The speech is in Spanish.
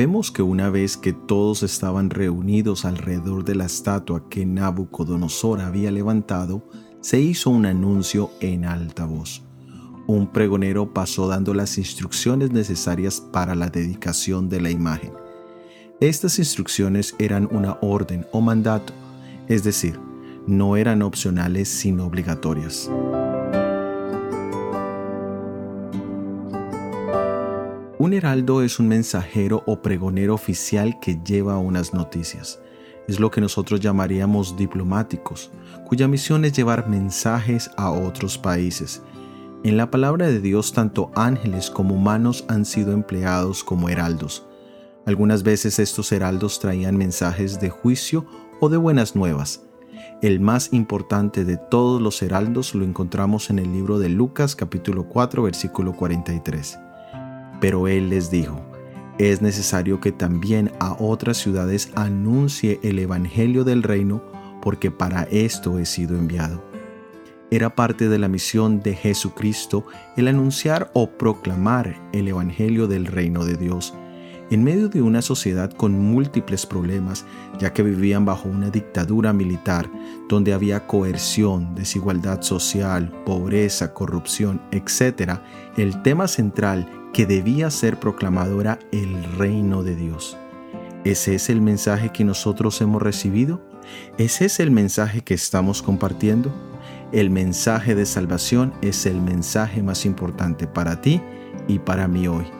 vemos que una vez que todos estaban reunidos alrededor de la estatua que Nabucodonosor había levantado, se hizo un anuncio en alta voz. Un pregonero pasó dando las instrucciones necesarias para la dedicación de la imagen. Estas instrucciones eran una orden o mandato, es decir, no eran opcionales sino obligatorias. Un heraldo es un mensajero o pregonero oficial que lleva unas noticias. Es lo que nosotros llamaríamos diplomáticos, cuya misión es llevar mensajes a otros países. En la palabra de Dios tanto ángeles como humanos han sido empleados como heraldos. Algunas veces estos heraldos traían mensajes de juicio o de buenas nuevas. El más importante de todos los heraldos lo encontramos en el libro de Lucas capítulo 4 versículo 43. Pero él les dijo, es necesario que también a otras ciudades anuncie el Evangelio del reino, porque para esto he sido enviado. Era parte de la misión de Jesucristo el anunciar o proclamar el Evangelio del reino de Dios en medio de una sociedad con múltiples problemas, ya que vivían bajo una dictadura militar donde había coerción, desigualdad social, pobreza, corrupción, etc., el tema central que debía ser proclamado era el reino de Dios. ¿Ese es el mensaje que nosotros hemos recibido? ¿Ese es el mensaje que estamos compartiendo? El mensaje de salvación es el mensaje más importante para ti y para mí hoy.